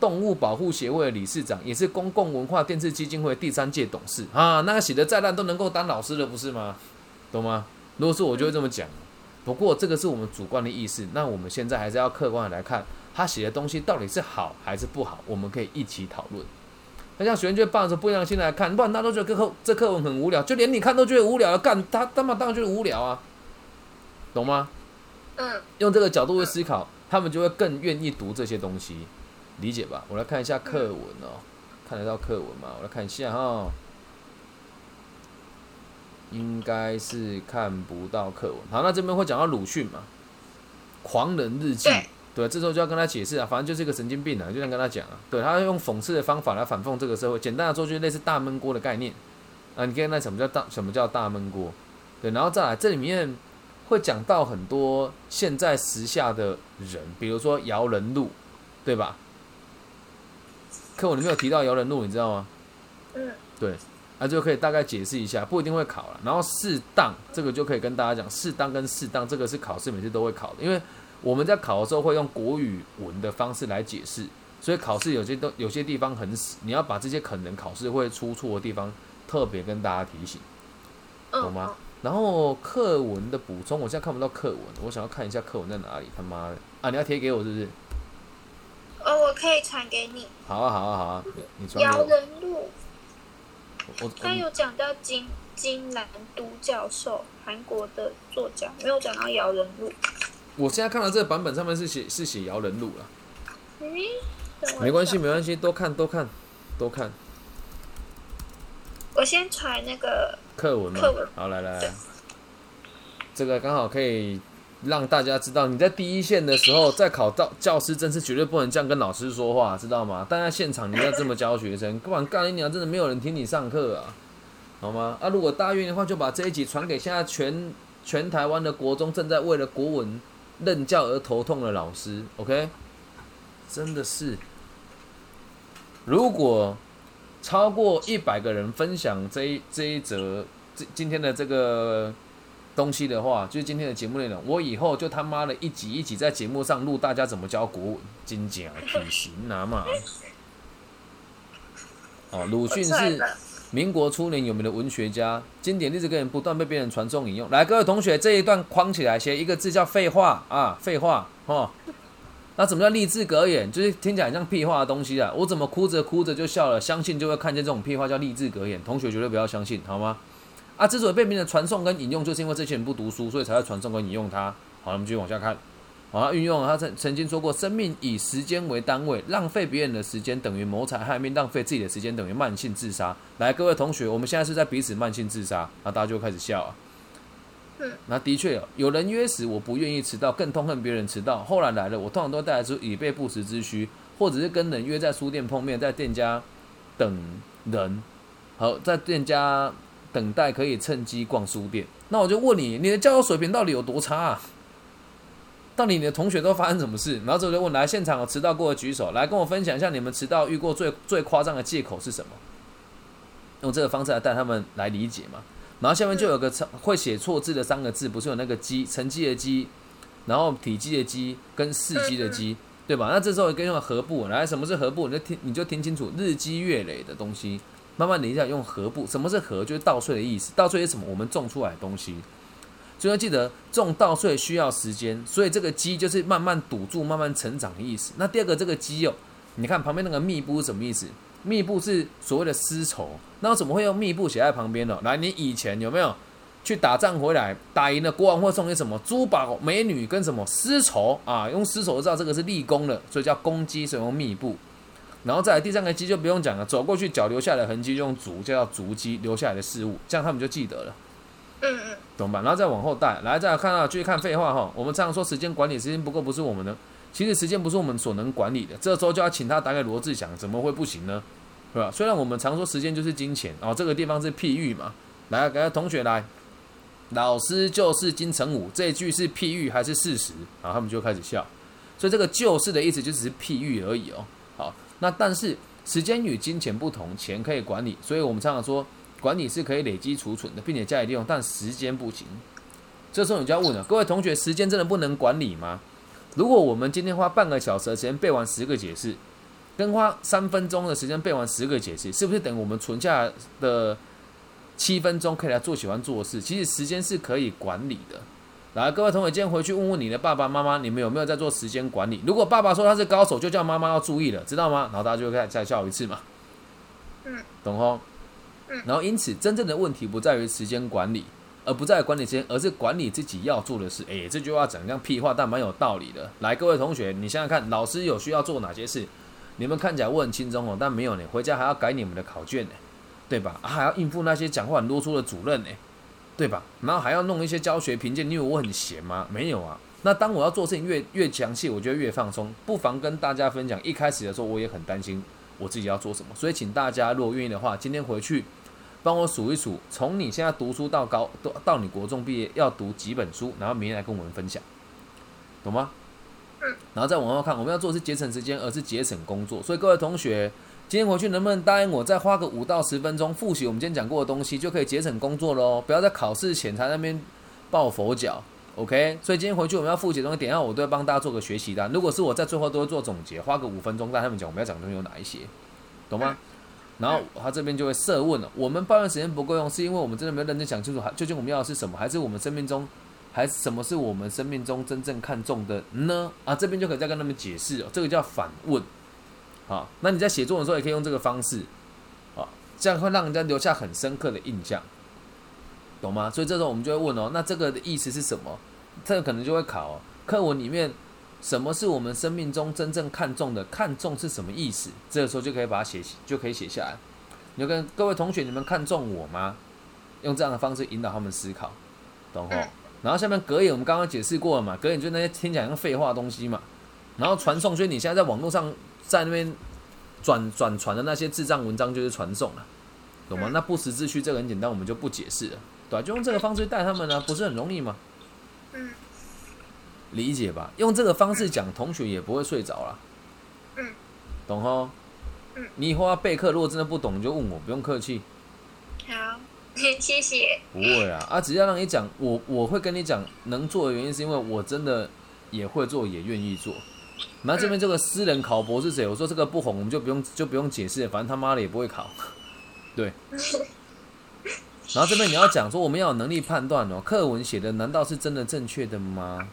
动物保护协会的理事长，也是公共文化电视基金会第三届董事啊。那个写的再烂都能够当老师的，不是吗？懂吗？如果是我就会这么讲。不过这个是我们主观的意思，那我们现在还是要客观的来看他写的东西到底是好还是不好，我们可以一起讨论。那像学生就抱着不一样心来看，不然他都觉得课这课文很无聊，就连你看都觉得无聊，干他他妈当然就是无聊啊，懂吗？嗯，用这个角度去思考。他们就会更愿意读这些东西，理解吧？我来看一下课文哦，看得到课文吗？我来看一下哈，应该是看不到课文。好，那这边会讲到鲁迅嘛，《狂人日记》。对，这时候就要跟他解释啊，反正就是一个神经病啊，就想跟他讲啊，对他用讽刺的方法来反讽这个社会。简单的说，就是类似大闷锅的概念啊。你看那什么叫大？什么叫大闷锅？对，然后再来这里面。会讲到很多现在时下的人，比如说姚人路，对吧？课文里面有提到姚人路，你知道吗？嗯。对，那就可以大概解释一下，不一定会考了。然后适当这个就可以跟大家讲，适当跟适当这个是考试每次都会考的，因为我们在考的时候会用国语文的方式来解释，所以考试有些都有些地方很死，你要把这些可能考试会出错的地方特别跟大家提醒，懂吗？然后课文的补充，我现在看不到课文，我想要看一下课文在哪里。他妈的啊！你要贴给我是不是？哦，我可以传给你。好啊，好啊，好啊，你传。姚人路。我他有讲到金金南都教授，韩国的作家，没有讲到姚人路。我现在看到这个版本上面是写是写姚人路了。嗯，没关系，没关系，多看多看多看。我先传那个。课文嘛，好来来，这个刚好可以让大家知道，你在第一线的时候，在考到教师证是绝对不能这样跟老师说话，知道吗？但在现场你要这么教学生，不然干你娘，真的没有人听你上课啊，好吗？啊，如果大愿的话，就把这一集传给现在全全台湾的国中正在为了国文任教而头痛的老师，OK？真的是，如果。超过一百个人分享这一这一则这今天的这个东西的话，就是今天的节目内容。我以后就他妈的一集一集在节目上录大家怎么教国文，金甲体型拿嘛。哦，鲁迅是民国初年有名的文学家，经典历史格言不断被别人传颂引用。来，各位同学，这一段框起来，写一个字叫废话啊，废话哦。那怎么叫励志格言？就是听起来很像屁话的东西啊。我怎么哭着哭着就笑了？相信就会看见这种屁话叫励志格言。同学绝对不要相信，好吗？啊，之所以被别人传颂跟引用，就是因为这些人不读书，所以才会传颂跟引用它。好，我们继续往下看。好，运用他曾曾经说过：“生命以时间为单位，浪费别人的时间等于谋财害命，浪费自己的时间等于慢性自杀。”来，各位同学，我们现在是在彼此慢性自杀，那大家就开始笑啊。那的确有人约时，我不愿意迟到，更痛恨别人迟到。后来来了，我通常都带来出以备不时之需，或者是跟人约在书店碰面，在店家等人，好，在店家等待可以趁机逛书店。那我就问你，你的交友水平到底有多差啊？到底你的同学都发生什么事？然后之后就问来现场有迟到过的举手，来跟我分享一下你们迟到遇过最最夸张的借口是什么？用这个方式来带他们来理解嘛。然后下面就有个会写错字的三个字，不是有那个“积”成绩的“积”，然后体积的“积”跟四积的“积”，对吧？那这时候跟用合部来，什么是合部？你就听你就听清楚，日积月累的东西，慢慢等一下用合部。什么是合？就是稻穗的意思。稻穗是什么？我们种出来的东西。所以要记得种稻穗需要时间，所以这个积就是慢慢堵住、慢慢成长的意思。那第二个这个基哦，你看旁边那个密布是什么意思？密布是所谓的丝绸，那怎么会用密布写在旁边呢？来，你以前有没有去打仗回来，打赢了国王会送你什么珠宝、美女跟什么丝绸啊？用丝绸知道这个是立功的，所以叫公鸡，所以用密布。然后再来第三个鸡就不用讲了，走过去脚留下来的痕迹用足，就叫足迹，留下来的事物，这样他们就记得了。嗯嗯。懂吧？然后再往后带，来再看到继续看废话哈。我们常常说时间管理，时间不够不是我们的，其实时间不是我们所能管理的。这时候就要请他打给罗志祥，怎么会不行呢？是吧？虽然我们常说时间就是金钱，哦，这个地方是譬喻嘛。来，给同学来，老师就是金城武，这句是譬喻还是事实？啊，他们就开始笑。所以这个就是的意思就只是譬喻而已哦。好，那但是时间与金钱不同，钱可以管理，所以我们常常说。管理是可以累积储存的，并且加以利用，但时间不行。这时候你就要问了，各位同学，时间真的不能管理吗？如果我们今天花半个小时的时间背完十个解释，跟花三分钟的时间背完十个解释，是不是等于我们存下的七分钟可以来做喜欢做的事？其实时间是可以管理的。来，各位同学，今天回去问问你的爸爸妈妈，你们有没有在做时间管理？如果爸爸说他是高手，就叫妈妈要注意了，知道吗？然后大家就再再笑一次嘛。嗯，懂吼？然后，因此，真正的问题不在于时间管理，而不在管理时间，而是管理自己要做的事。哎，这句话讲像屁话，但蛮有道理的。来，各位同学，你想想看，老师有需要做哪些事？你们看起来我很轻松哦，但没有呢，回家还要改你们的考卷呢，对吧？还要应付那些讲话很啰嗦的主任呢，对吧？然后还要弄一些教学评鉴，你以为我很闲吗？没有啊。那当我要做事情越越详细，我觉得越放松。不妨跟大家分享，一开始的时候我也很担心我自己要做什么，所以请大家如果愿意的话，今天回去。帮我数一数，从你现在读书到高，到到你国中毕业要读几本书，然后明天来跟我们分享，懂吗？嗯。然后再往后看，我们要做的是节省时间，而是节省工作。所以各位同学，今天回去能不能答应我，再花个五到十分钟复习我们今天讲过的东西，就可以节省工作喽？不要在考试前才那边抱佛脚，OK？所以今天回去我们要复习的东西，点下我都会帮大家做个学习单。如果是我在最后都会做总结，花个五分钟带他们讲我们要讲的东西有哪一些，懂吗？然后他这边就会设问了：我们抱怨时间不够用，是因为我们真的没有认真想清楚，究竟我们要的是什么？还是我们生命中，还是什么是我们生命中真正看重的呢？啊，这边就可以再跟他们解释哦，这个叫反问。好，那你在写作的时候也可以用这个方式，啊，这样会让人家留下很深刻的印象，懂吗？所以这时候我们就会问哦，那这个的意思是什么？这个可能就会考课文里面。什么是我们生命中真正看重的？看重是什么意思？这个时候就可以把它写，就可以写下来。你就跟各位同学，你们看重我吗？用这样的方式引导他们思考，懂吼？然后下面格言，我们刚刚解释过了嘛？格言就那些听起来像废话的东西嘛。然后传送，所以你现在在网络上在那边转转传的那些智障文章就是传送了，懂吗？那不时之需这个很简单，我们就不解释了，对就用这个方式带他们呢，不是很容易吗？嗯。理解吧，用这个方式讲，同学也不会睡着了。嗯，懂吼？嗯，你以后要备课，如果真的不懂，你就问我，不用客气。好，<laughs> 谢谢。不会啊，啊，只要让你讲，我我会跟你讲，能做的原因是因为我真的也会做，也愿意做。那这边这个私人考博是谁？我说这个不红，我们就不用就不用解释，反正他妈的也不会考。<laughs> 对。<laughs> 然后这边你要讲说，我们要有能力判断哦，课文写的难道是真的正确的吗？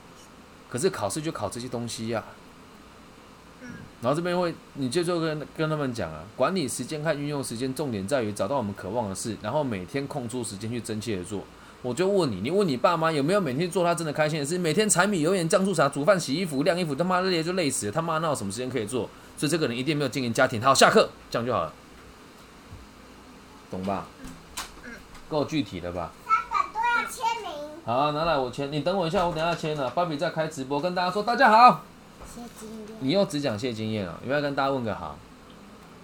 可是考试就考这些东西呀。然后这边会，你就就跟跟他们讲啊，管理时间和运用时间，重点在于找到我们渴望的事，然后每天空出时间去真切的做。我就问你，你问你爸妈有没有每天做他真的开心的事？每天柴米油盐酱醋茶，煮饭、洗衣服、晾衣服，他妈累就累死了，他妈那有什么时间可以做？所以这个人一定没有经营家庭。好，下课，这样就好了，懂吧？够具体的吧？好，拿来我签。你等我一下，我等下签了。芭比在开直播，跟大家说大家好。你又只讲谢经验啊？有没有跟大家问个好？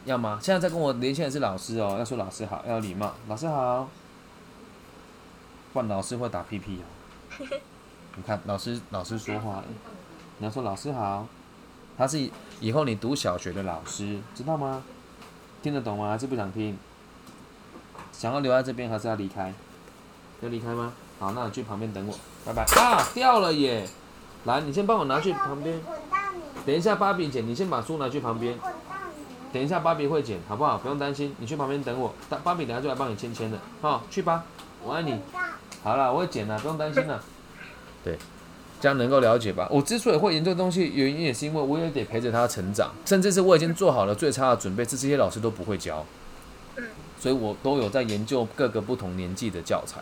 要吗？现在在跟我连线的是老师哦，要说老师好，要礼貌。老师好。换老师会打屁屁哦。<laughs> 你看，老师老师说话了，你要说老师好。他是以后你读小学的老师，知道吗？听得懂吗？还是不想听？想要留在这边还是要离开？要离开吗？好，那你去旁边等我，拜拜。啊，掉了耶！来，你先帮我拿去旁边。等一下，芭比姐，你先把书拿去旁边。等一下，芭比会捡，好不好？不用担心，你去旁边等我。芭芭比等下就来帮你签签的，好，去吧，我爱你。好了，我会捡了，不用担心了。<laughs> 对，这样能够了解吧？我之所以会研究东西，原因也是因为我也得陪着他成长，甚至是我已经做好了最差的准备，这这些老师都不会教。所以我都有在研究各个不同年纪的教材。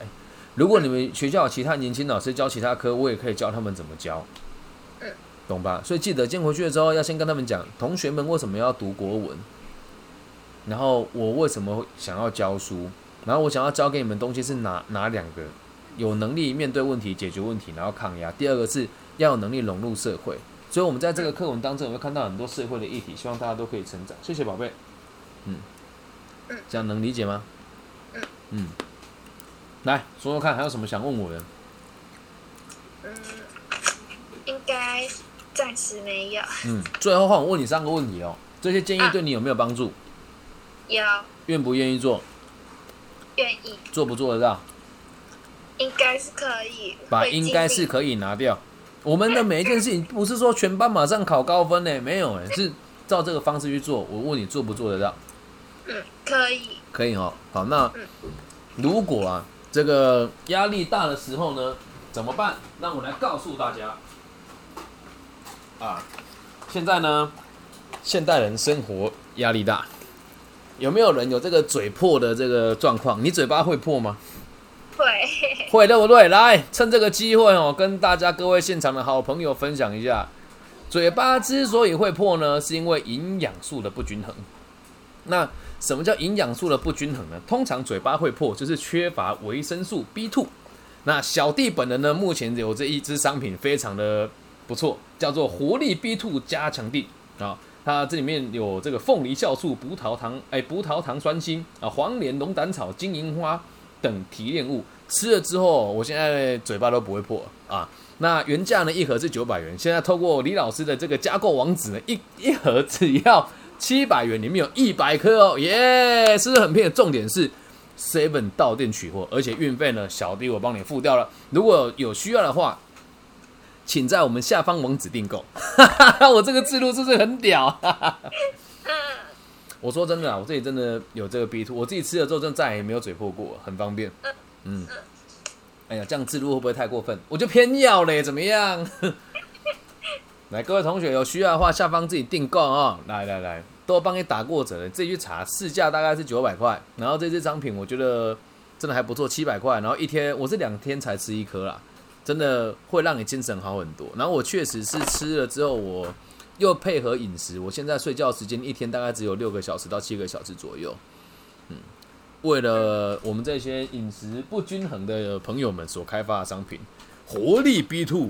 如果你们学校有其他年轻老师教其他科，我也可以教他们怎么教，懂吧？所以记得今天回去的时候要先跟他们讲，同学们为什么要读国文，然后我为什么想要教书，然后我想要教给你们东西是哪哪两个，有能力面对问题、解决问题，然后抗压。第二个是要有能力融入社会。所以我们在这个课文当中，有会看到很多社会的议题，希望大家都可以成长。谢谢宝贝，嗯。这样能理解吗？嗯，来说说看，还有什么想问我的？嗯，应该暂时没有。嗯，最后换我问你三个问题哦。这些建议对你有没有帮助？有。愿不愿意做？愿意。做不做得到？应该是可以。把应该是可以拿掉。我们的每一件事情不是说全班马上考高分呢，没有哎，是照这个方式去做。我问你做不做得到？嗯，可以。可以哦，好，那如果啊，这个压力大的时候呢，怎么办？让我来告诉大家。啊，现在呢，现代人生活压力大，有没有人有这个嘴破的这个状况？你嘴巴会破吗？会。会对不对？来，趁这个机会哦，跟大家各位现场的好朋友分享一下，嘴巴之所以会破呢，是因为营养素的不均衡。那什么叫营养素的不均衡呢？通常嘴巴会破，就是缺乏维生素 B two。那小弟本人呢，目前有这一支商品非常的不错，叫做活力 B two 加强定啊。它这里面有这个凤梨酵素、葡萄糖哎葡萄糖酸锌啊、黄连、龙胆草、金银花等提炼物，吃了之后，我现在嘴巴都不会破啊。那原价呢一盒是九百元，现在透过李老师的这个加购网址呢，一一盒只要。七百元里面有一百颗哦，耶，是不是很便宜？重点是 Seven 到店取货，而且运费呢，小弟我帮你付掉了。如果有需要的话，请在我们下方网址订购。<laughs> 我这个制度是不是很屌？<laughs> 我说真的啊，我这里真的有这个 B two，我自己吃了之后，真的再也没有嘴破过，很方便。嗯，哎呀，这样制度会不会太过分？我就偏要嘞，怎么样？来，各位同学有需要的话，下方自己订购啊！来来来，都帮你打过折了，自己去查，市价大概是九百块。然后这支商品我觉得真的还不错，七百块。然后一天我是两天才吃一颗啦，真的会让你精神好很多。然后我确实是吃了之后，我又配合饮食，我现在睡觉时间一天大概只有六个小时到七个小时左右。嗯，为了我们这些饮食不均衡的朋友们所开发的商品，活力 B Two。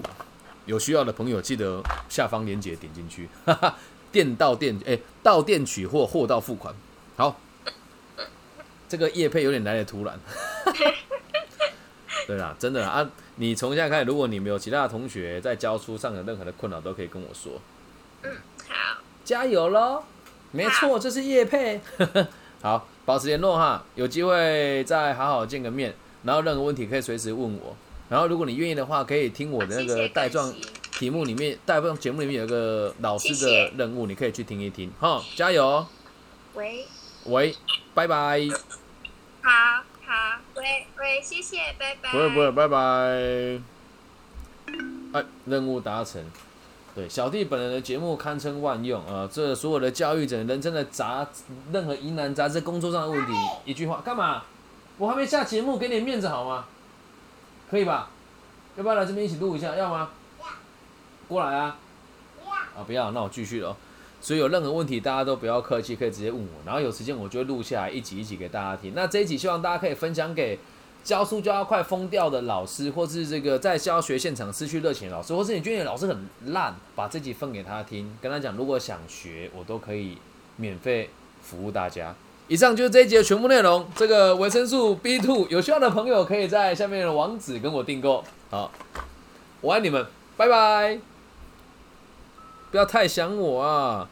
有需要的朋友记得下方链接点进去，<laughs> 哈哈，店到店，哎，到店取货，货到付款。好，这个叶配有点来的突然。<laughs> 对啦，真的啊，你从现在开始，如果你没有其他的同学在教书上有任何的困扰，都可以跟我说。嗯，好，加油喽！没错，这是叶配。<laughs> 好，保持联络哈，有机会再好好见个面，然后任何问题可以随时问我。然后，如果你愿意的话，可以听我的那个带状题目里面，带状节目里面有个老师的任务，你可以去听一听。哈，加油！喂，喂，拜拜。好好，喂喂，谢谢，拜拜。不会不会，拜拜。哎，任务达成。对，小弟本人的节目堪称万用啊、呃这所有的教育者人生的杂任何疑难杂症、工作上的问题，一句话干嘛？我还没下节目，给点面子好吗？可以吧？要不要来这边一起录一下？要吗？过来啊！不要。啊，不要，那我继续了哦。所以有任何问题，大家都不要客气，可以直接问我。然后有时间我就会录下来，一集一集给大家听。那这一集希望大家可以分享给教书教到快疯掉的老师，或是这个在教学现场失去热情的老师，或是你觉得老师很烂，把这集分给他听，跟他讲，如果想学，我都可以免费服务大家。以上就是这一集的全部内容。这个维生素 B two 有需要的朋友可以在下面的网址跟我订购。好，我爱你们，拜拜。不要太想我啊！